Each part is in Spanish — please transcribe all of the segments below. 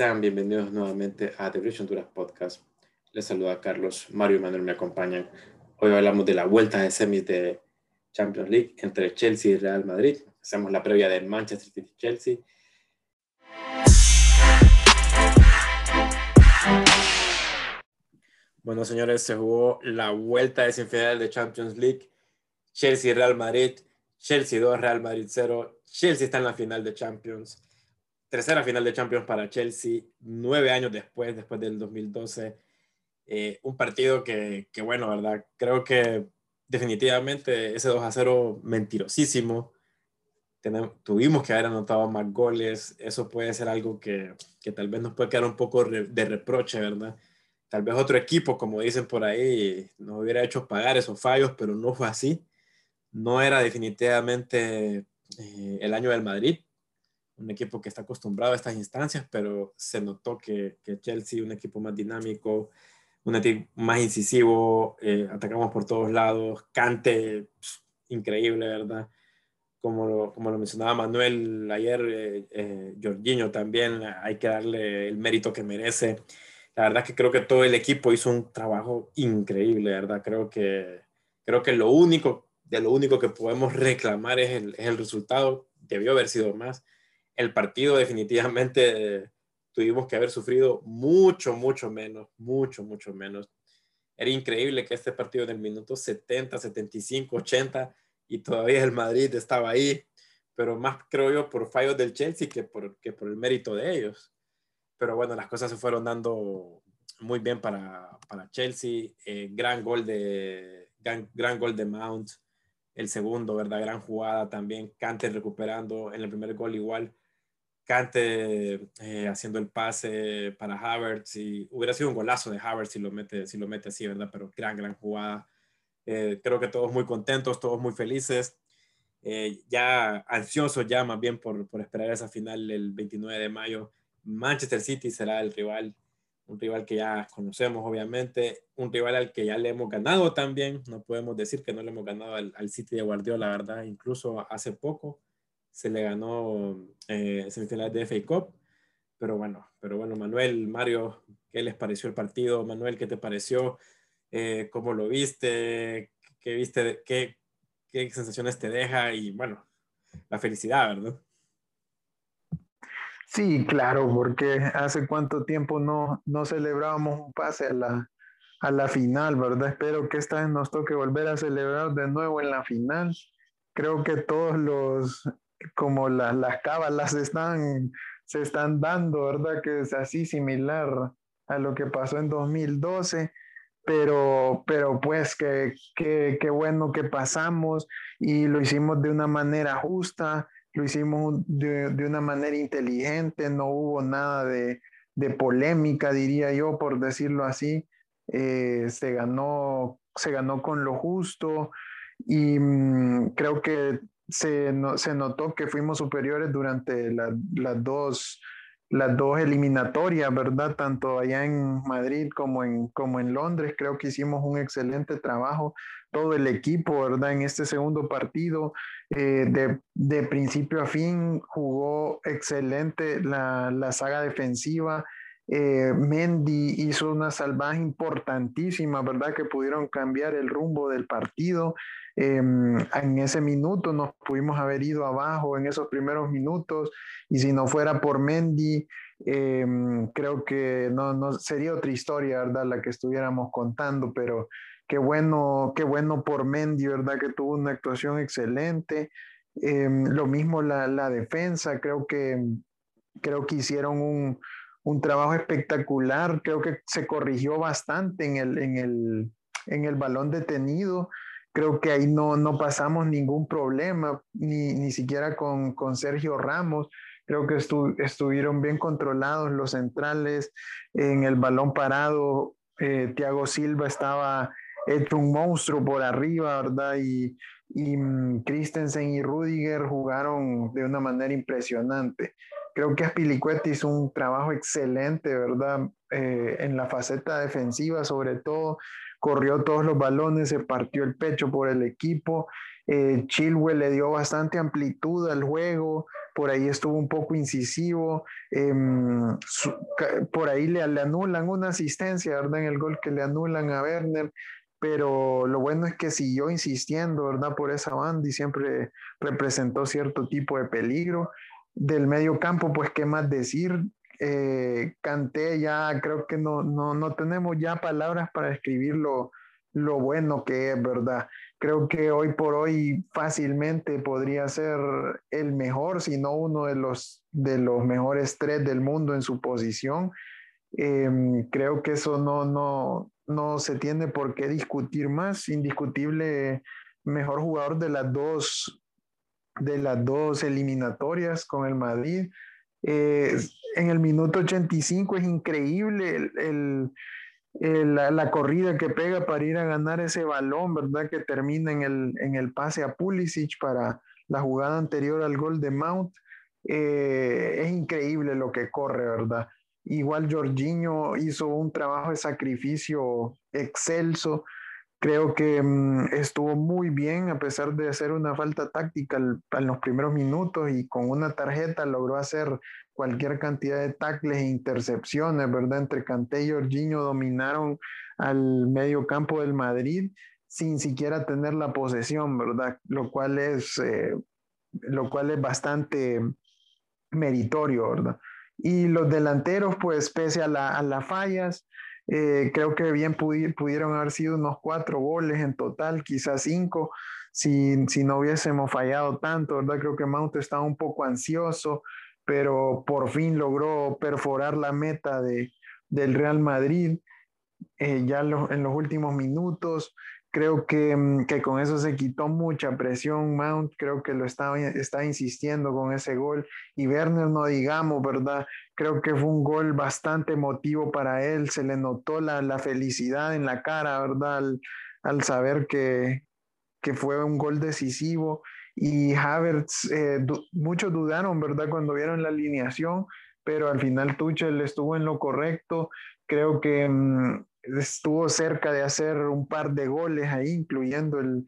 Sean bienvenidos nuevamente a The Bridge Honduras Podcast. Les saluda Carlos, Mario y Manuel me acompañan. Hoy hablamos de la vuelta de semis de Champions League entre Chelsea y Real Madrid. Hacemos la previa de Manchester City-Chelsea. Bueno, señores, se jugó la vuelta de semifinal de Champions League. Chelsea-Real Madrid. Chelsea 2, Real Madrid 0. Chelsea está en la final de Champions tercera final de Champions para Chelsea, nueve años después, después del 2012. Eh, un partido que, que, bueno, ¿verdad? Creo que definitivamente ese 2 a 0 mentirosísimo. Tuvimos que haber anotado más goles. Eso puede ser algo que, que tal vez nos puede quedar un poco de reproche, ¿verdad? Tal vez otro equipo, como dicen por ahí, nos hubiera hecho pagar esos fallos, pero no fue así. No era definitivamente eh, el año del Madrid un equipo que está acostumbrado a estas instancias, pero se notó que, que Chelsea, un equipo más dinámico, un equipo más incisivo, eh, atacamos por todos lados, Cante, increíble, ¿verdad? Como lo, como lo mencionaba Manuel ayer, eh, eh, Jorginho también, hay que darle el mérito que merece. La verdad que creo que todo el equipo hizo un trabajo increíble, ¿verdad? Creo que, creo que lo único, de lo único que podemos reclamar es el, es el resultado, debió haber sido más el partido definitivamente tuvimos que haber sufrido mucho, mucho menos, mucho, mucho menos. Era increíble que este partido en el minuto 70, 75, 80 y todavía el Madrid estaba ahí, pero más creo yo por fallos del Chelsea que por, que por el mérito de ellos. Pero bueno, las cosas se fueron dando muy bien para, para Chelsea. Eh, gran gol de gran, gran, gol de Mount. El segundo, ¿verdad? Gran jugada también. Kante recuperando en el primer gol igual. Cante eh, haciendo el pase para Havertz y hubiera sido un golazo de Havertz si lo mete, si lo mete así, ¿verdad? Pero gran, gran jugada. Eh, creo que todos muy contentos, todos muy felices. Eh, ya ansiosos ya más bien por, por, esperar esa final el 29 de mayo. Manchester City será el rival, un rival que ya conocemos obviamente, un rival al que ya le hemos ganado también. No podemos decir que no le hemos ganado al, al City de Guardiola, la verdad, incluso hace poco se le ganó eh, semifinales de FA Cup. Pero bueno, pero bueno, Manuel, Mario, ¿qué les pareció el partido? Manuel, ¿qué te pareció? Eh, ¿Cómo lo viste? ¿Qué viste? Qué, ¿Qué sensaciones te deja? Y bueno, la felicidad, ¿verdad? Sí, claro, porque hace cuánto tiempo no, no celebrábamos un pase a la, a la final, ¿verdad? Espero que esta vez nos toque volver a celebrar de nuevo en la final. Creo que todos los como las cábalas están, se están dando, ¿verdad? Que es así similar a lo que pasó en 2012, pero, pero pues que, que, bueno que pasamos y lo hicimos de una manera justa, lo hicimos de, una manera inteligente, no hubo nada de, polémica, diría yo, por decirlo así. Eh, se, ganó, se ganó con lo justo y mm, creo que se, se notó que fuimos superiores durante las dos las dos eliminatorias, ¿verdad? Tanto allá en Madrid como en, como en Londres. Creo que hicimos un excelente trabajo, todo el equipo, ¿verdad? En este segundo partido, eh, de, de, principio a fin, jugó excelente la, la saga defensiva. Eh, Mendy hizo una salvaje importantísima, ¿verdad? Que pudieron cambiar el rumbo del partido. Em, en ese minuto nos pudimos haber ido abajo en esos primeros minutos y si no fuera por Mendy, em, creo que no, no, sería otra historia, ¿verdad? La que estuviéramos contando, pero qué bueno, qué bueno por Mendy, ¿verdad? Que tuvo una actuación excelente. Em, lo mismo la, la, defensa, creo que, creo que hicieron un, un, trabajo espectacular, creo que se corrigió bastante en el, en el, en el balón detenido creo que ahí no, no pasamos ningún problema, ni, ni siquiera con, con, Sergio Ramos. Creo que estuvieron bien controlados los centrales en el balón parado. Eh, Thiago Silva estaba hecho un monstruo por arriba, ¿verdad? Y, y mm, Christensen y Rudiger jugaron de una manera impresionante. Creo que Aspilicueta hizo un trabajo excelente, ¿verdad? Eh, en la faceta defensiva, sobre todo, corrió todos los balones, se partió el pecho por el equipo. Eh, Chilwell le dio bastante amplitud al juego, por ahí estuvo un poco incisivo, em, por ahí le, le, anulan una asistencia, ¿verdad? En el gol que le anulan a Werner, pero lo bueno es que siguió insistiendo, ¿verdad? Por esa banda y siempre representó cierto tipo de peligro. Del medio campo, pues, ¿qué más decir? Eh, Canté ya, creo que no, no, no tenemos ya palabras para describir lo, lo bueno que es, ¿verdad? Creo que hoy por hoy fácilmente podría ser el mejor, si no uno de los, de los mejores tres del mundo en su posición. Em, creo que eso no, no, no se tiene por qué discutir más. Indiscutible mejor jugador de las dos, de las dos eliminatorias con el Madrid. Eh, en el minuto 85 es increíble el, la, corrida que pega para ir a ganar ese balón, ¿verdad? Que termina en el, en el pase a Pulisic para la jugada anterior al gol de Mount. Eh, es increíble lo que corre, ¿verdad? Igual Jorginho hizo un trabajo de sacrificio excelso. Creo que mm, estuvo muy bien a pesar de hacer una falta táctica en los primeros minutos y con una tarjeta logró hacer cualquier cantidad de tackles e intercepciones, ¿verdad? Entre Canté y Jorginho dominaron al medio campo del Madrid sin siquiera tener la posesión, ¿verdad? Lo cual es, eh, lo cual es bastante meritorio, ¿verdad? Y los delanteros, pues pese a, las fallas, eh, creo que bien pudieron haber sido unos cuatro goles en total, quizás cinco, si, si no hubiésemos fallado tanto, ¿verdad? Creo que Mount estaba un poco ansioso, pero por fin logró perforar la meta de, del Real Madrid eh, ya en los últimos minutos. Creo que, mm, que, con eso se quitó mucha presión Mount, creo que lo estaba, estaba insistiendo con ese gol. Y Werner, no digamos, ¿verdad? Creo que fue un gol bastante emotivo para él, se le notó la, la felicidad en la cara, ¿verdad? Al, al saber que, que fue un gol decisivo. Y Havertz, eh, muchos dudaron, ¿verdad? Cuando vieron la alineación, pero al final Tuchel estuvo en lo correcto. Creo que mm, estuvo cerca de hacer un par de goles ahí, incluyendo el,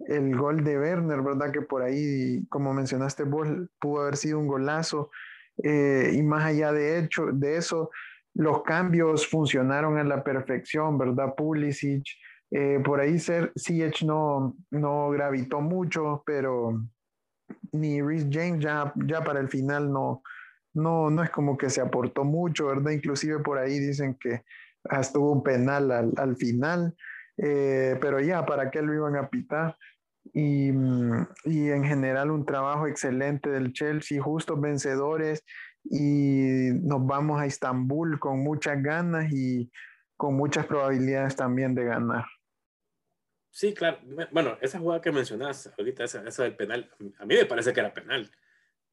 el gol de Werner, ¿verdad? Que por ahí, como mencionaste vos, pudo haber sido un golazo. Eh, y más allá de, hecho, de eso, los cambios funcionaron a la perfección, ¿verdad? Pulisic, eh, por ahí CH no, no gravitó mucho, pero ni Rhys James ya, ya para el final no, no, no es como que se aportó mucho, ¿verdad? Inclusive por ahí dicen que hasta hubo un penal al, al final, eh, pero ya, ¿para qué lo iban a pitar? Y, y, en general un trabajo excelente del Chelsea, justos vencedores y nos vamos a Estambul con muchas ganas y con muchas probabilidades también de ganar. Sí, claro. Bueno, esa jugada que mencionas ahorita, esa, esa del penal, a mí me parece que era penal.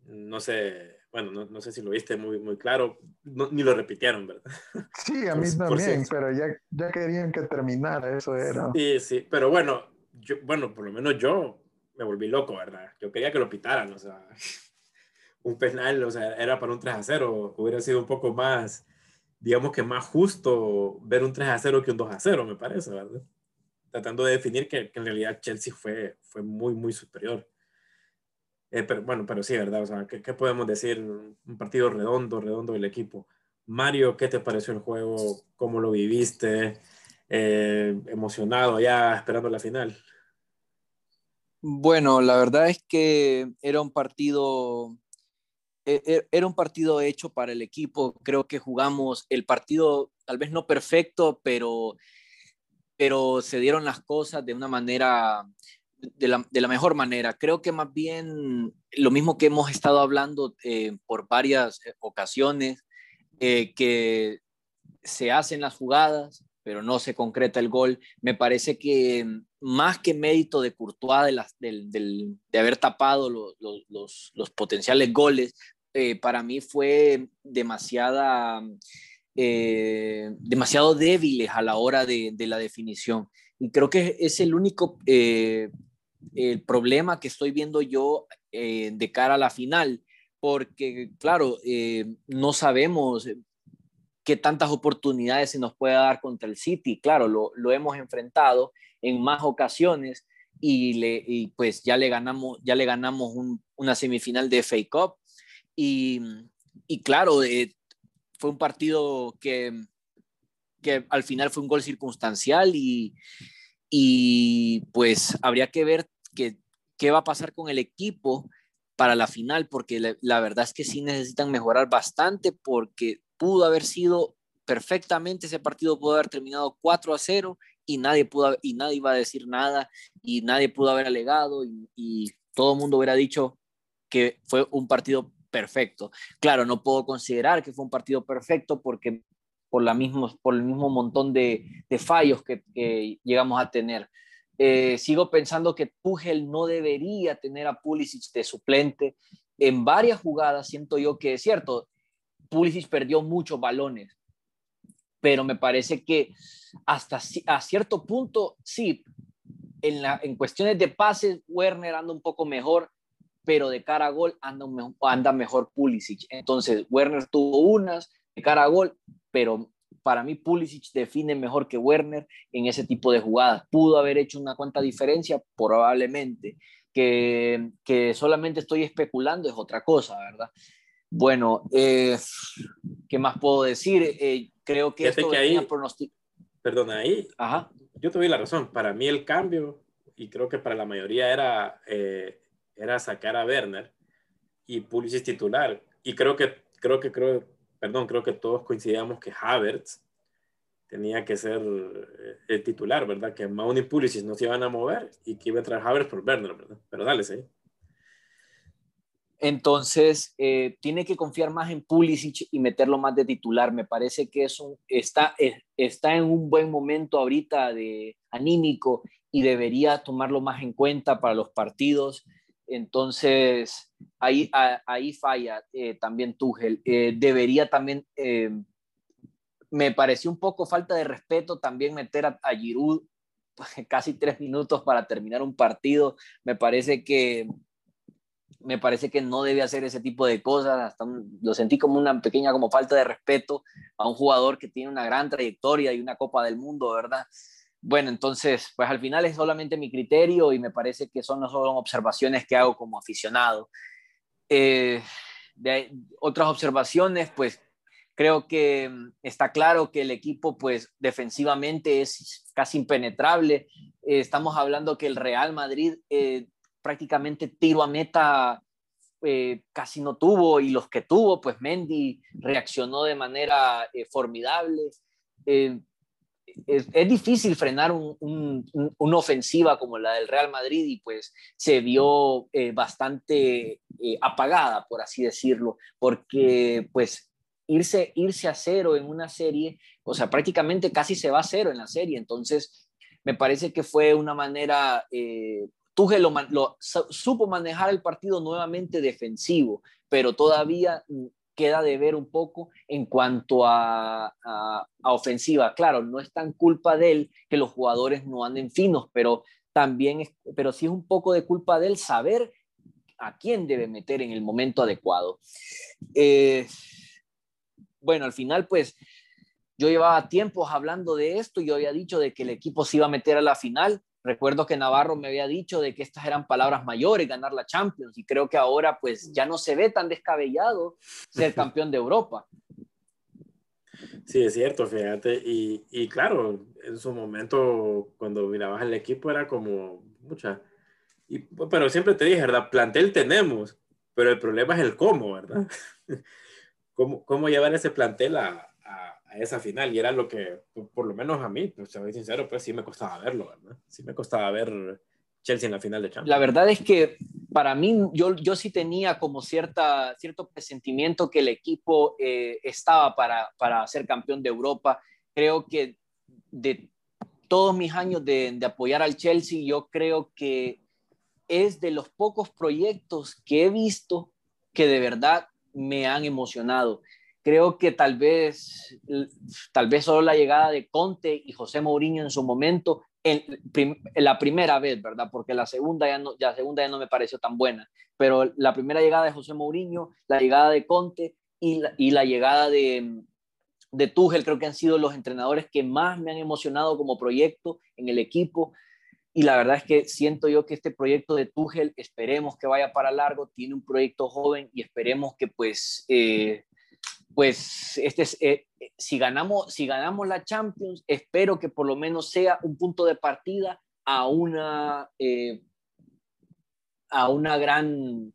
No sé, bueno, no, no sé si lo viste muy, muy claro, ni lo repitieron, ¿verdad? Sí, a mí también, pero ya, ya querían que terminara, eso era. Sí, sí, pero bueno, yo, bueno, por lo menos yo me volví loco, ¿verdad? Yo quería que lo pitaran, o sea, un penal, o sea, era para un 3 a 0, hubiera sido un poco más, digamos que más justo ver un 3 a 0 que un 2 a 0, me parece, ¿verdad? tratando de definir que, en realidad Chelsea fue, fue muy, muy superior. Eh, pero bueno, pero sí, ¿verdad? O sea, ¿qué, ¿qué, podemos decir? Un partido redondo, redondo del equipo. Mario, ¿qué te pareció el juego? ¿Cómo lo viviste? Eh, ¿Emocionado ya esperando la final? Bueno, la verdad es que era un partido e, e, era un partido hecho para el equipo. Creo que jugamos el partido, tal vez no perfecto, pero pero se dieron las cosas de una manera, de la, mejor manera. Creo que más bien lo mismo que hemos estado hablando eh, por varias eh, ocasiones, eh, que se hacen las jugadas, pero no se concreta el gol. Me parece que más que mérito de Courtois de, las, de haber tapado los, los, potenciales goles, para mí fue demasiada demasiado débiles a la hora de, la definición. Y creo que es el único el problema que estoy viendo yo eh, de cara a la final, porque claro, no sabemos qué tantas oportunidades se nos puede dar contra el City. Claro, lo, hemos enfrentado en más ocasiones y, le, pues ya le ganamos, ya le ganamos una semifinal de FA Cup Y, y claro, eh, fue un partido que, que al final fue un gol circunstancial y, y pues habría que ver que, qué va a pasar con el equipo para la final, porque la, la, verdad es que sí necesitan mejorar bastante, porque pudo haber sido perfectamente, ese partido pudo haber terminado 4 a 0 y nadie, pudo, y nadie iba a decir nada y nadie pudo haber alegado y, y todo el mundo hubiera dicho que fue un partido perfecto. Claro, no puedo considerar que fue un partido perfecto porque por, la mismo, por el mismo montón de, de fallos que, que, llegamos a tener. Eh, sigo pensando que Tuchel no debería tener a Pulisic de suplente. En varias jugadas siento yo que es cierto, Pulisic perdió muchos balones, pero me parece que hasta a cierto punto, sí, en, cuestiones de pases, Werner anda un poco mejor, pero de cara a gol anda, anda mejor Pulisic. Entonces, Werner tuvo unas de cara a gol, pero para mí Pulisic define mejor que Werner en ese tipo de jugadas. Pudo haber hecho una cuanta diferencia, probablemente. Que, que solamente estoy especulando es otra cosa, ¿verdad? Bueno, eh, ¿qué más puedo decir? Eh, creo que esto que ahí, Perdona, ahí Ajá. yo tuve la razón. Para mí el cambio, y creo que para la mayoría era, eh, era sacar a Werner y Pulisic titular. Y creo que, creo que, creo, perdón, creo que todos coincidíamos que Havertz tenía que ser eh, el titular, ¿verdad? Que Mount y Pulisic no se iban a mover y que iba a entrar Havertz por Werner, ¿verdad? Pero dale, sí. Entonces, eh, tiene que confiar más en Pulisic y meterlo más de titular. Me parece que es está, está en un buen momento ahorita de anímico y debería tomarlo más en cuenta para los partidos. Entonces, ahí, ahí falla eh, también Tuchel. Eh, debería también, eh, me pareció un poco falta de respeto también meter a, a Giroud casi tres minutos para terminar un partido. Me parece que me parece que no debe hacer ese tipo de cosas, hasta lo sentí como una pequeña como falta de respeto a un jugador que tiene una gran trayectoria y una Copa del Mundo, ¿verdad? Bueno, entonces, pues al final es solamente mi criterio y me parece que son, no son observaciones que hago como aficionado. Eh, de otras observaciones, pues creo que está claro que el equipo, pues defensivamente es casi impenetrable. Eh, estamos hablando que el Real Madrid eh, prácticamente tiro a meta casi no tuvo y los que tuvo, pues Mendy reaccionó de manera formidable. Es, es, difícil frenar un, un, un, una ofensiva como la del Real Madrid y pues se vio eh, bastante eh, apagada, por así decirlo, porque pues irse, irse a cero en una serie, o sea, prácticamente casi se va a cero en la serie, entonces me parece que fue una manera eh, lo, supo manejar el partido nuevamente defensivo, pero todavía queda de ver un poco en cuanto a, a, ofensiva. Claro, no es tan culpa de él que los jugadores no anden finos, pero también es, pero sí es un poco de culpa de él saber a quién debe meter en el momento adecuado. Eh, bueno, al final, pues yo llevaba tiempos hablando de esto, yo había dicho de que el equipo se iba a meter a la final, Recuerdo que Navarro me había dicho de que estas eran palabras mayores, ganar la Champions, y creo que ahora pues ya no se ve tan descabellado ser campeón de Europa. Sí, es cierto, fíjate, y, y claro, en su momento cuando mirabas el equipo era como mucha, y, pero siempre te dije, ¿verdad? Plantel tenemos, pero el problema es el cómo, ¿verdad? ¿Cómo, cómo llevar ese plantel a, a esa final y era lo que, por lo menos a mí, pues soy sincero, pues sí me costaba verlo, ¿verdad? Sí me costaba ver Chelsea en la final de Champions. La verdad es que para mí yo, yo sí tenía como cierta, cierto presentimiento que el equipo eh, estaba para, para ser campeón de Europa. Creo que de todos mis años de, de apoyar al Chelsea, yo creo que es de los pocos proyectos que he visto que de verdad me han emocionado creo que tal vez, tal vez solo la llegada de Conte y José Mourinho en su momento, en, en la primera vez, ¿verdad? Porque la segunda ya, no, la segunda ya no me pareció tan buena, pero la primera llegada de José Mourinho, la llegada de Conte y la, y la llegada de, de Tuchel creo que han sido los entrenadores que más me han emocionado como proyecto en el equipo. y la verdad es que siento yo que este proyecto de Tuchel, esperemos que vaya para largo, tiene un proyecto joven y esperemos que pues, eh, pues este eh, si, ganamos, si ganamos la Champions, espero que por lo menos sea un punto de partida a una... Eh, a una gran,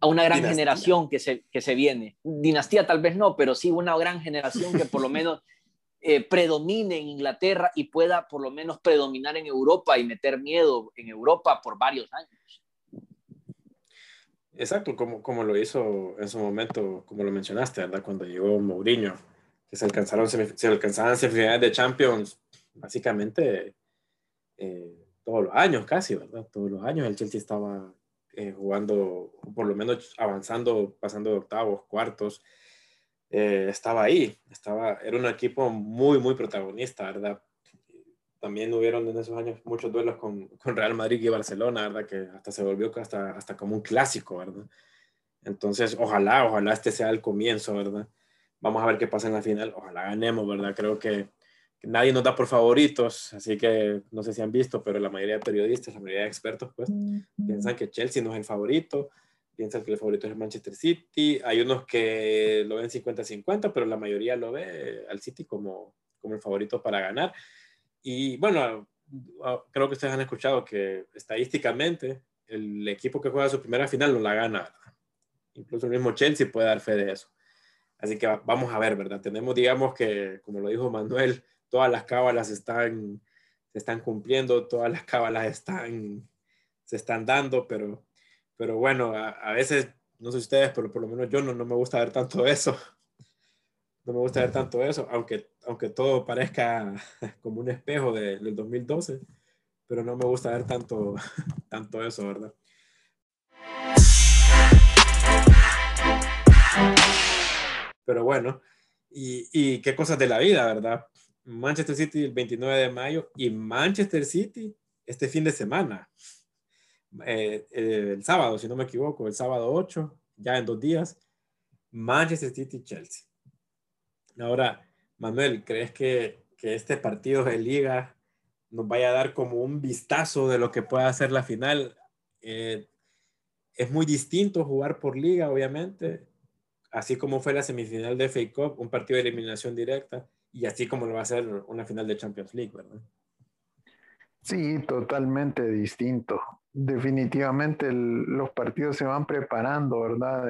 a una gran generación que se, que se viene. Dinastía tal vez no, pero sí una gran generación que por lo menos eh, predomine en Inglaterra y pueda por lo menos predominar en Europa y meter miedo en Europa por varios años. Exacto, como, como lo hizo en su momento, como lo mencionaste, ¿verdad? Cuando llegó Mourinho, que se alcanzaron, se alcanzaban semifinales de Champions, básicamente eh, todos los años casi, ¿verdad? Todos los años el Chelsea estaba eh, jugando, por lo menos avanzando, pasando de octavos, cuartos, eh, estaba ahí, estaba, era un equipo muy, muy protagonista, ¿verdad? También hubieron en esos años muchos duelos con, con, Real Madrid y Barcelona, ¿verdad? Que hasta se volvió hasta, hasta como un clásico, ¿verdad? Entonces, ojalá, ojalá este sea el comienzo, ¿verdad? Vamos a ver qué pasa en la final, ojalá ganemos, ¿verdad? Creo que, nadie nos da por favoritos, así que no sé si han visto, pero la mayoría de periodistas, la mayoría de expertos, pues, piensan que Chelsea no es el favorito, piensan que el favorito es el Manchester City. Hay unos que lo ven 50-50, pero la mayoría lo ve al City como, como el favorito para ganar. Y bueno, ah, creo que ustedes han escuchado que estadísticamente el equipo que juega su primera final no la gana. Incluso el mismo Chelsea puede dar fe de eso. Así que vamos a ver, ¿verdad? Tenemos, digamos que, como lo dijo Manuel, todas las cábalas están, se están cumpliendo, todas las cábalas están, se están dando, pero pero bueno, a, veces, no sé ustedes, pero por lo menos yo no, no me gusta ver tanto eso. No me gusta ver tanto eso, aunque, aunque todo parezca como un espejo de, del 2012, pero no me gusta ver tanto, tanto eso, ¿verdad? Pero bueno, y, y, qué cosas de la vida, ¿verdad? Manchester City el 29 de mayo y Manchester City este fin de semana. Eh, eh, el sábado, si no me equivoco, el sábado 8, ya en dos días, Manchester City Chelsea. Ahora, Manuel, ¿crees que, que, este partido de liga nos vaya a dar como un vistazo de lo que pueda ser la final? Eh, es muy distinto jugar por liga, obviamente, así como fue la semifinal de FA Cup, un partido de eliminación directa, y así como lo va a ser una final de Champions League, ¿verdad? Sí, totalmente distinto definitivamente los partidos se van preparando, ¿verdad?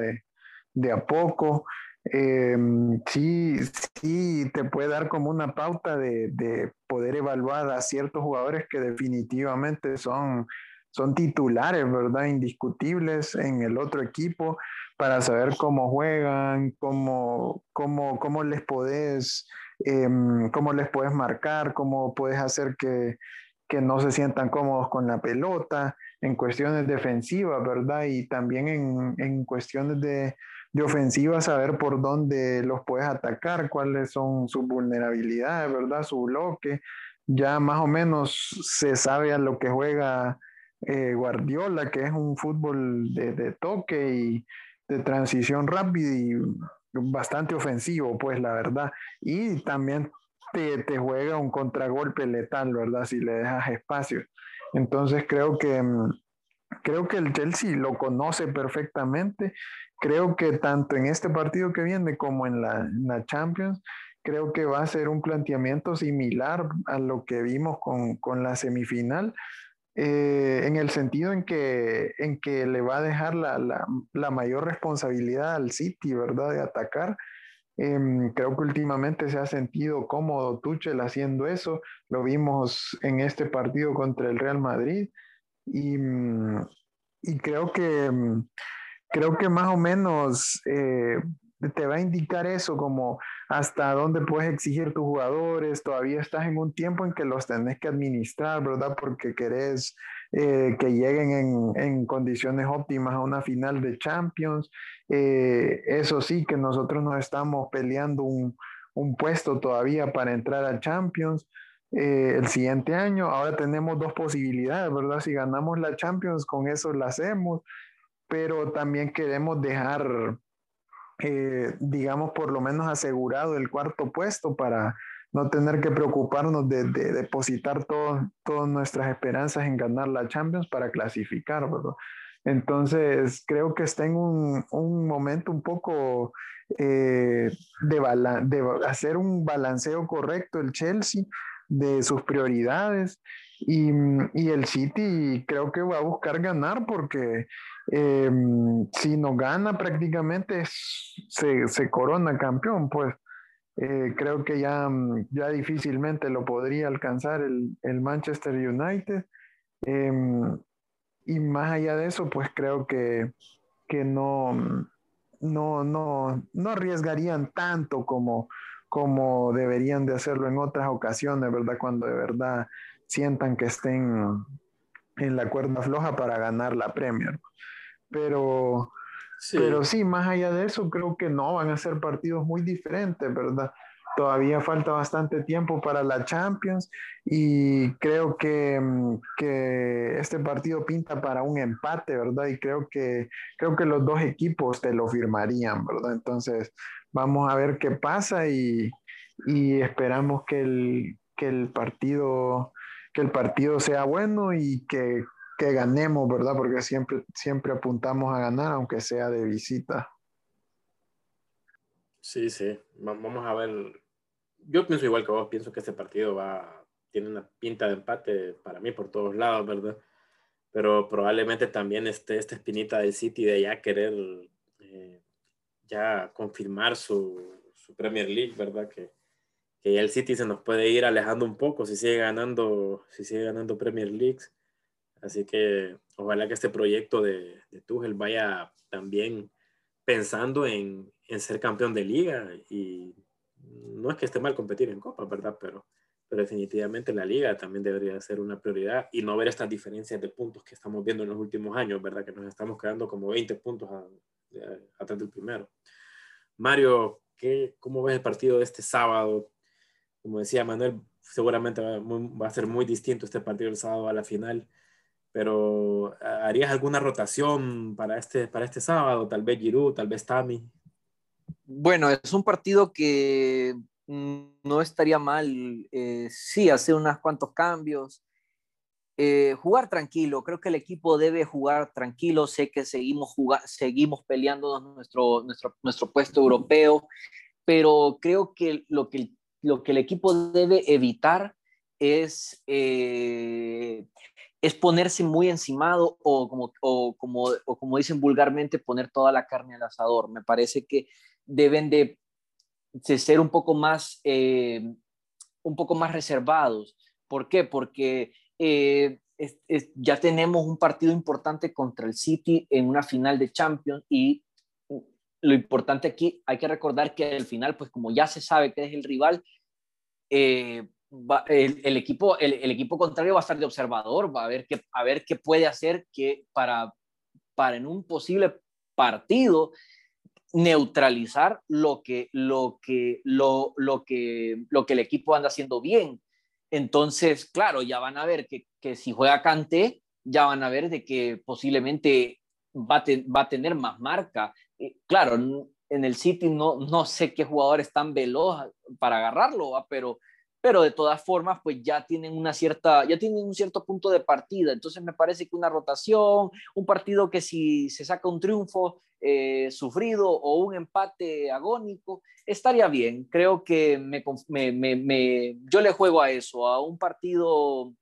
De, a poco. Em, sí, sí, te puede dar como una pauta de, poder evaluar a ciertos jugadores que definitivamente son, son titulares, ¿verdad? Indiscutibles en el otro equipo para saber cómo juegan, cómo, cómo, cómo les podés, em, cómo les puedes marcar, cómo puedes hacer que, que no se sientan cómodos con la pelota en cuestiones defensivas, ¿verdad? Y también en, en cuestiones de, de ofensiva, saber por dónde los puedes atacar, cuáles son sus vulnerabilidades, ¿verdad? Su bloque. Ya más o menos se sabe a lo que juega eh, Guardiola, que es un fútbol de, toque y de transición rápida y bastante ofensivo, pues la verdad. Y también te, te juega un contragolpe letal, ¿verdad? Si le dejas espacio. Entonces creo que, mm, creo que el Chelsea lo conoce perfectamente. Creo que tanto en este partido que viene como en la, Champions, creo que va a ser un planteamiento similar a lo que vimos con, la semifinal. Eh, en el sentido en que, en que le va a dejar la, la, mayor responsabilidad al City, ¿verdad? De atacar Em, creo que últimamente se ha sentido cómodo Tuchel haciendo eso. Lo vimos en este partido contra el Real Madrid. Y, mm, y creo que mm, creo que más o menos eh, te va a indicar eso, como hasta dónde puedes exigir tus jugadores. Todavía estás en un tiempo en que los tenés que administrar, ¿verdad? Porque querés eh, que lleguen en, en, condiciones óptimas a una final de Champions. Eh, eso sí, que nosotros nos estamos peleando un, un puesto todavía para entrar al Champions. Eh, el siguiente año. Ahora tenemos dos posibilidades, ¿verdad? Si ganamos la Champions, con eso la hacemos, pero también queremos dejar, digamos, por lo menos asegurado el cuarto puesto para, no tener que preocuparnos de, depositar todas nuestras esperanzas en ganar la Champions para clasificar, ¿verdad? Entonces, creo que está en un, un momento un poco eh, de, de hacer un balanceo correcto el Chelsea de sus prioridades y, y, el City creo que va a buscar ganar porque eh, si no gana prácticamente se, se corona campeón, pues eh, creo que ya, ya difícilmente lo podría alcanzar el, el Manchester United. Em, y más allá de eso, pues creo que, que no, no, no, no arriesgarían tanto como, como deberían de hacerlo en otras ocasiones, ¿verdad? Cuando de verdad sientan que estén en la cuerda floja para ganar la Premier. Pero sí. pero sí, más allá de eso, creo que no, van a ser partidos muy diferentes, ¿verdad? Todavía falta bastante tiempo para la Champions y creo que, mm, que, este partido pinta para un empate, ¿verdad? Y creo que, creo que los dos equipos te lo firmarían, ¿verdad? Entonces, vamos a ver qué pasa y, y esperamos que el, que el partido que el partido sea bueno y que, que ganemos, ¿verdad? Porque siempre, siempre apuntamos a ganar, aunque sea de visita. Sí, sí. Vamos a ver yo pienso igual que vos, pienso que este partido va, tiene una pinta de empate para mí por todos lados, ¿verdad? Pero probablemente también esté esta espinita del City de ya querer eh, ya confirmar su, su, Premier League, ¿verdad? Que, que ya el City se nos puede ir alejando un poco si sigue ganando, si sigue ganando Premier Leagues. Así que ojalá que este proyecto de, de Tuchel vaya también pensando en, en ser campeón de liga y no es que esté mal competir en Copa, ¿verdad? Pero, pero definitivamente la liga también debería ser una prioridad y no ver estas diferencias de puntos que estamos viendo en los últimos años, ¿verdad? Que nos estamos quedando como 20 puntos atrás del primero. Mario, ¿qué, ¿cómo ves el partido de este sábado? Como decía Manuel, seguramente va, a ser muy distinto este partido del sábado a la final, pero ¿harías alguna rotación para este, para este sábado? Tal vez Giroud, tal vez Tami. Bueno, es un partido que no estaría mal, eh, sí, hacer unos cuantos cambios, eh, jugar tranquilo, creo que el equipo debe jugar tranquilo, sé que seguimos, seguimos peleando nuestro, nuestro, nuestro puesto europeo, pero creo que lo, que lo que el equipo debe evitar es, eh, es ponerse muy encimado o como, o, como, o como dicen vulgarmente, poner toda la carne al asador. Me parece que deben de, ser un poco más, eh, un poco más reservados. ¿Por qué? Porque eh, ya tenemos un partido importante contra el City en una final de Champions y lo importante aquí, hay que recordar que al final, pues como ya se sabe que es el rival, eh, el, equipo, el, equipo contrario va a estar de observador, va a ver qué, a ver qué puede hacer que para, para en un posible partido neutralizar lo que, lo que, lo, lo que, lo que el equipo anda haciendo bien. Entonces, claro, ya van a ver que, que si juega Kanté, ya van a ver de que posiblemente va a, va a tener más marca. Claro, en el City no, no sé qué jugador es tan veloz para agarrarlo, pero pero de todas formas, pues ya tienen una cierta, ya tienen un cierto punto de partida. Entonces me parece que una rotación, un partido que si se saca un triunfo eh, sufrido o un empate agónico, estaría bien. Creo que me, me, me, yo le juego a eso, a un partido,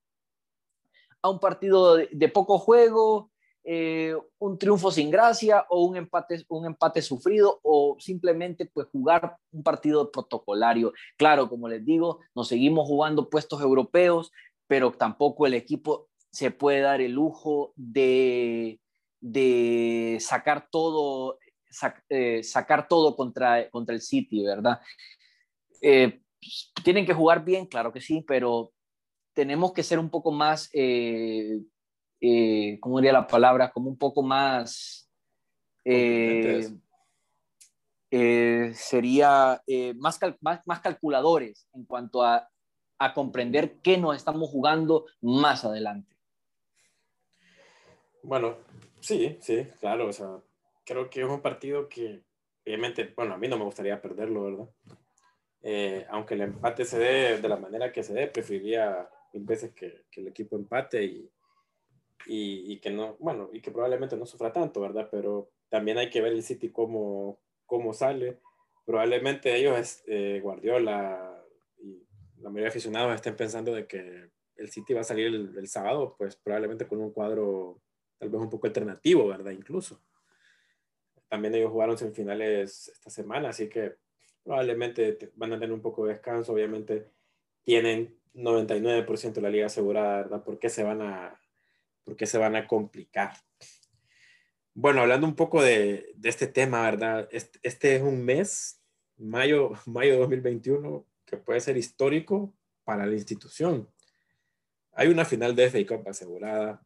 a un partido de poco juego, eh, un triunfo sin gracia o un empate, un empate sufrido o simplemente pues jugar un partido protocolario. Claro, como les digo, nos seguimos jugando puestos europeos, pero tampoco el equipo se puede dar el lujo de, de sacar todo, eh, sacar todo contra, contra el City, ¿verdad? Eh, tienen que jugar bien, claro que sí, pero tenemos que ser un poco más eh, ¿cómo diría la palabra? Como un poco más... Eh, eh, sería más, más, calculadores en cuanto a, a comprender qué nos estamos jugando más adelante. Bueno, sí, sí, claro. O sea, creo que es un partido que, obviamente, bueno, a mí no me gustaría perderlo, ¿verdad? Eh, aunque el empate se dé de la manera que se dé, preferiría mil veces que, que el equipo empate y, y, y, que no, bueno, y que probablemente no sufra tanto, ¿verdad? Pero también hay que ver el City cómo, cómo sale. Probablemente ellos, eh, Guardiola y la mayoría de aficionados estén pensando de que el City va a salir el, el, sábado, pues probablemente con un cuadro tal vez un poco alternativo, ¿verdad? Incluso. También ellos jugaron semifinales esta semana, así que probablemente van a tener un poco de descanso. Obviamente tienen 99% de la liga asegurada, ¿verdad? ¿Por qué se van a, por qué se van a complicar? Bueno, hablando un poco de, de este tema, ¿verdad? Este, este, es un mes, mayo, mayo de 2021, que puede ser histórico para la institución. Hay una final de FA Cup asegurada.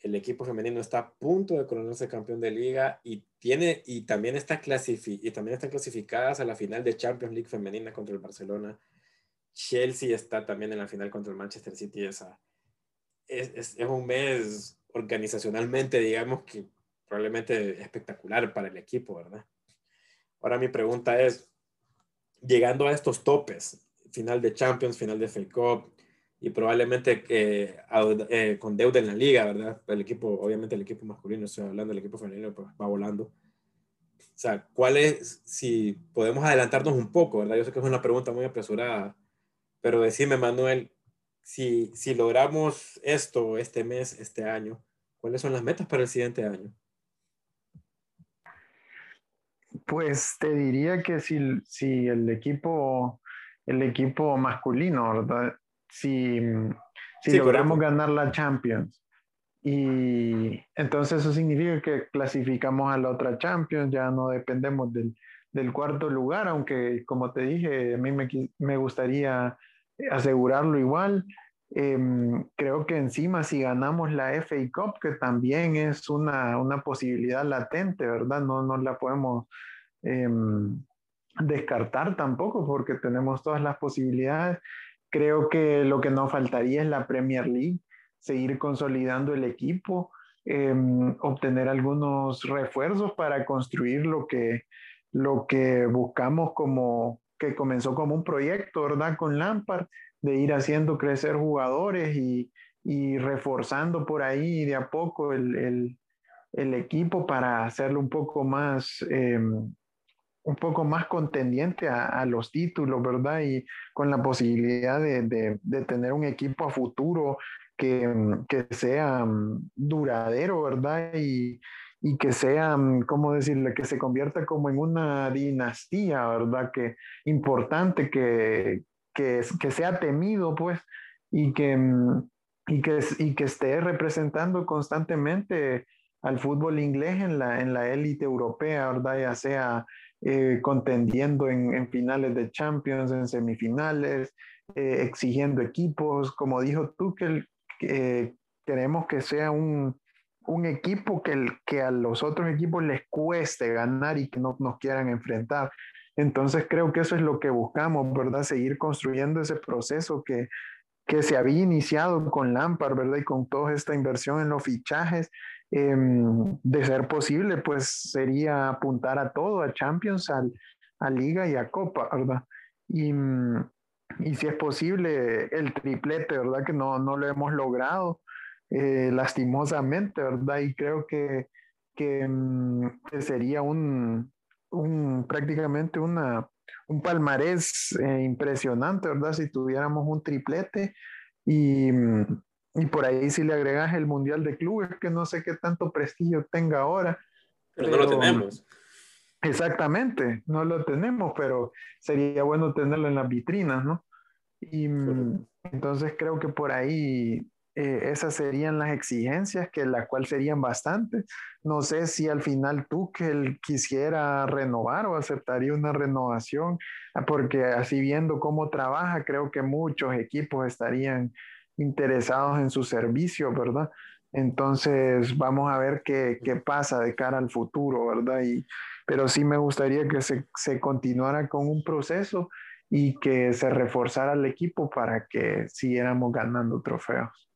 El equipo femenino está a punto de coronarse campeón de liga y tiene y también está clasifi y también están clasificadas a la final de Champions League femenina contra el Barcelona. Chelsea está también en la final contra el Manchester City. Esa es, es, es un mes organizacionalmente, digamos que probablemente espectacular para el equipo, ¿verdad? Ahora mi pregunta es, llegando a estos topes, final de Champions, final de FA Cup y probablemente eh, eh, con deuda en la liga, ¿verdad? El equipo, obviamente el equipo masculino, estoy hablando del equipo femenino, pues va volando. O sea, ¿cuál es, si podemos adelantarnos un poco, ¿verdad? Yo sé que es una pregunta muy apresurada, pero decime, Manuel, si, si logramos esto este mes, este año, ¿cuáles son las metas para el siguiente año? Pues te diría que si, si el equipo, el equipo masculino, ¿verdad? Si, si sí, logramos correcto. ganar la Champions y entonces eso significa que clasificamos a la otra Champions, ya no dependemos del, del cuarto lugar, aunque como te dije, a mí me, me gustaría asegurarlo igual. Eh, creo que encima si ganamos la FA Cup, que también es una, una posibilidad latente, ¿verdad? No, no la podemos eh, descartar tampoco porque tenemos todas las posibilidades. Creo que lo que nos faltaría es la Premier League, seguir consolidando el equipo, eh, obtener algunos refuerzos para construir lo que, lo que buscamos como que comenzó como un proyecto, ¿verdad? Con Lampard, de ir haciendo crecer jugadores y, y reforzando por ahí de a poco el, el, el equipo para hacerlo un poco más, eh, un poco más contendiente a, a, los títulos, ¿verdad? Y con la posibilidad de, de, de tener un equipo a futuro que, que, sea duradero, ¿verdad? Y, y que sea, ¿cómo decirle? Que se convierta como en una dinastía, ¿verdad? Que importante, que, que, que sea temido, pues, y que, y, que, y que esté representando constantemente al fútbol inglés en la, en la élite europea, ¿verdad? Ya sea eh, contendiendo en, en, finales de Champions, en semifinales, eh, exigiendo equipos, como dijo que, que queremos que sea un, un equipo que, que a los otros equipos les cueste ganar y que no nos quieran enfrentar. Entonces creo que eso es lo que buscamos, ¿verdad? Seguir construyendo ese proceso que, que se había iniciado con Lampard, ¿verdad? Y con toda esta inversión en los fichajes eh, de ser posible, pues sería apuntar a todo, a Champions, al, a Liga y a Copa, ¿verdad? Y, y si es posible, el triplete, ¿verdad? Que no, no lo hemos logrado eh, lastimosamente, ¿verdad? Y creo que, que, que sería un, un, prácticamente una, un palmarés eh, impresionante, ¿verdad? Si tuviéramos un triplete y y por ahí si le agregas el Mundial de Clubes, que no sé qué tanto prestigio tenga ahora. Pero, pero, no lo tenemos. Exactamente, no lo tenemos, pero sería bueno tenerlo en las vitrinas, ¿no? Y entonces creo que por ahí eh, esas serían las exigencias, que la cual serían bastantes. No sé si al final tú que él quisiera renovar o aceptaría una renovación, porque así viendo cómo trabaja, creo que muchos equipos estarían interesados en su servicio, ¿verdad? Entonces vamos a ver qué, qué pasa de cara al futuro, ¿verdad? Y, pero sí me gustaría que se, se continuara con un proceso y que se reforzara el equipo para que siguiéramos ganando trofeos.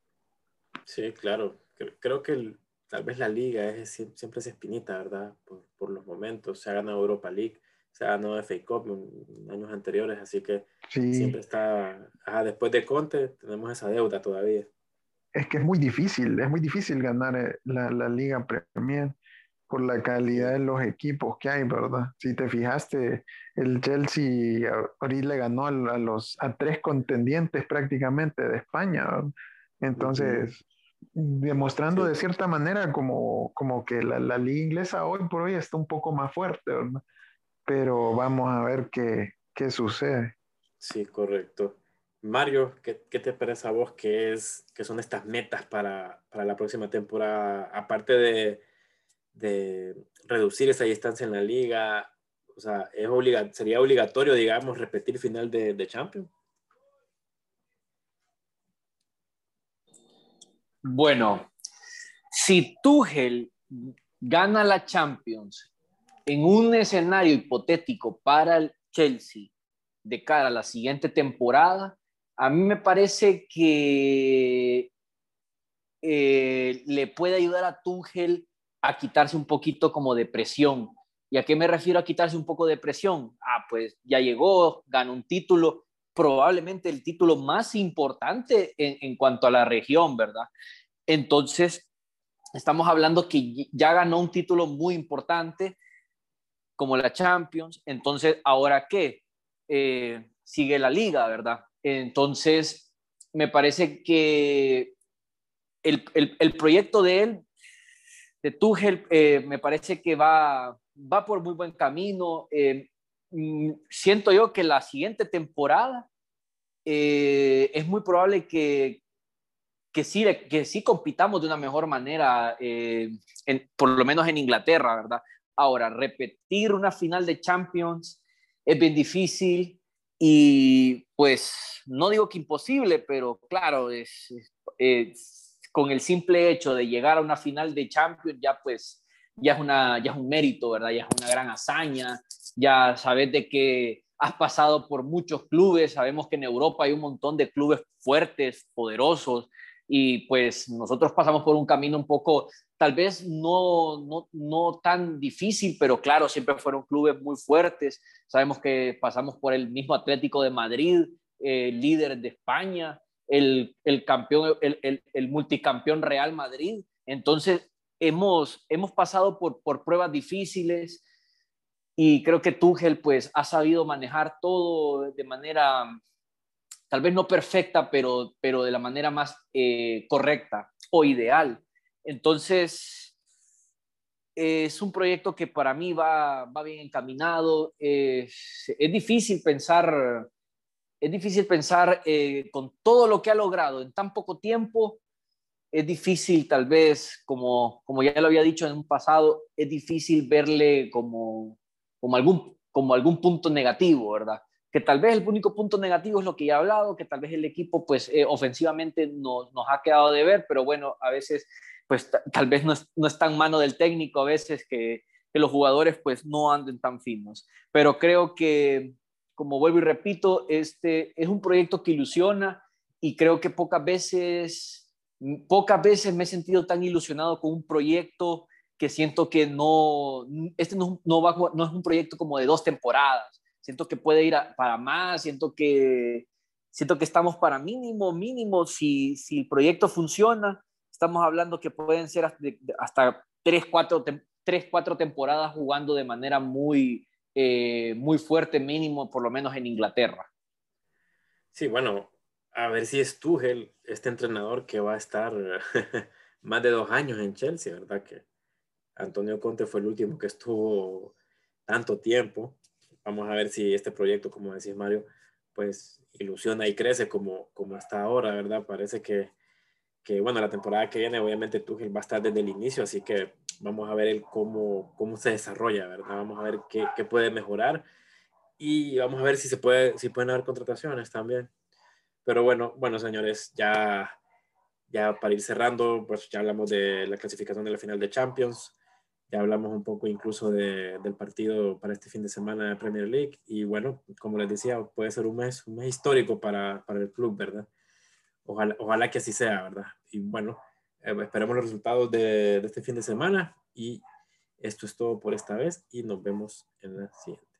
Sí, claro. Creo que el, tal vez la liga es, siempre es espinita, ¿verdad? Por, por, los momentos. Se ha ganado Europa League, o sea, no FA Cup en años anteriores, así que siempre está, después de Conte tenemos esa deuda todavía. Es que es muy difícil, es muy difícil ganar eh, la, la Liga Premier por la calidad de los equipos que hay, ¿verdad? Si te fijaste, el Chelsea ahorita le ganó a, los, a tres contendientes prácticamente de España, entonces, demostrando de cierta manera como, como que la, la, liga inglesa hoy por hoy está un poco más fuerte, ¿verdad? Pero vamos a ver qué, qué sucede. Sí, correcto. Mario, ¿qué, ¿qué, te parece a vos que, es, que son estas metas para, para la próxima temporada? Aparte de de reducir esa distancia en la liga? O sea, es ¿sería obligatorio, digamos, repetir final de, de Champions? Bueno, si Tuchel gana la Champions en un escenario hipotético para el Chelsea de cara a la siguiente temporada, a mí me parece que eh, le puede ayudar a Tuchel a quitarse un poquito como de presión. ¿Y a qué me refiero a quitarse un poco de presión? Ah, pues ya llegó, ganó un título, probablemente el título más importante en, cuanto a la región, ¿verdad? Entonces, estamos hablando que ya ganó un título muy importante como la Champions, entonces, ¿ahora qué? Eh, sigue la liga, ¿verdad? Entonces, me parece que el, el proyecto de él de Tuchel eh, me parece que va, va por muy buen camino. Eh, siento yo que la siguiente temporada eh, es muy probable que, que, sí, que sí compitamos de una mejor manera, por lo menos en Inglaterra, ¿verdad? Ahora, repetir una final de Champions es bien difícil y pues no digo que imposible, pero claro, es, es con el simple hecho de llegar a una final de Champions, ya pues, ya es, una, ya es un mérito, ¿verdad? Ya es una gran hazaña, ya sabes de que has pasado por muchos clubes, sabemos que en Europa hay un montón de clubes fuertes, poderosos, y pues nosotros pasamos por un camino un poco, tal vez no, no, no tan difícil, pero claro, siempre fueron clubes muy fuertes. Sabemos que pasamos por el mismo Atlético de Madrid, eh, líder de España, el, campeón, el, multicampeón Real Madrid. Entonces, hemos, hemos pasado por, por pruebas difíciles y creo que Tuchel pues ha sabido manejar todo de manera tal vez no perfecta, pero, pero de la manera más eh, correcta o ideal. Entonces, es un proyecto que para mí va, va bien encaminado. es difícil pensar es difícil pensar eh, con todo lo que ha logrado en tan poco tiempo, es difícil tal vez, como, como ya lo había dicho en un pasado, es difícil verle como, como, algún, como algún punto negativo, ¿verdad? Que tal vez el único punto negativo es lo que ya he hablado, que tal vez el equipo pues eh, ofensivamente nos, nos ha quedado de ver, pero bueno, a veces pues tal vez no es, no es tan mano del técnico, a veces que, que los jugadores pues no anden tan finos. Pero creo que como vuelvo y repito, este es un proyecto que ilusiona y creo que pocas veces, pocas veces me he sentido tan ilusionado con un proyecto que siento que no, este no, no, va, no es un proyecto como de dos temporadas, siento que puede ir para más, siento que, siento que estamos para mínimo, mínimo, si, si el proyecto funciona, estamos hablando que pueden ser hasta, hasta tres, cuatro, tres, cuatro temporadas jugando de manera muy, eh, muy fuerte mínimo, por lo menos en Inglaterra. Sí, bueno, a ver si es Tuchel, este entrenador que va a estar más de dos años en Chelsea, ¿verdad? Que Antonio Conte fue el último que estuvo tanto tiempo. Vamos a ver si este proyecto, como decís Mario, pues ilusiona y crece como, como está ahora, ¿verdad? Parece que, que, bueno, la temporada que viene, obviamente Tuchel va a estar desde el inicio, así que vamos a ver el cómo, cómo se desarrolla, ¿verdad? Vamos a ver qué, qué, puede mejorar y vamos a ver si se puede, si pueden haber contrataciones también. Pero bueno, bueno, señores, ya, ya para ir cerrando, pues ya hablamos de la clasificación de la final de Champions, ya hablamos un poco incluso de, del partido para este fin de semana de Premier League y bueno, como les decía, puede ser un mes, un mes histórico para, para el club, ¿verdad? Ojalá, ojalá que así sea, ¿verdad? Y bueno, eh, esperamos los resultados de, de este fin de semana y esto es todo por esta vez y nos vemos en la siguiente.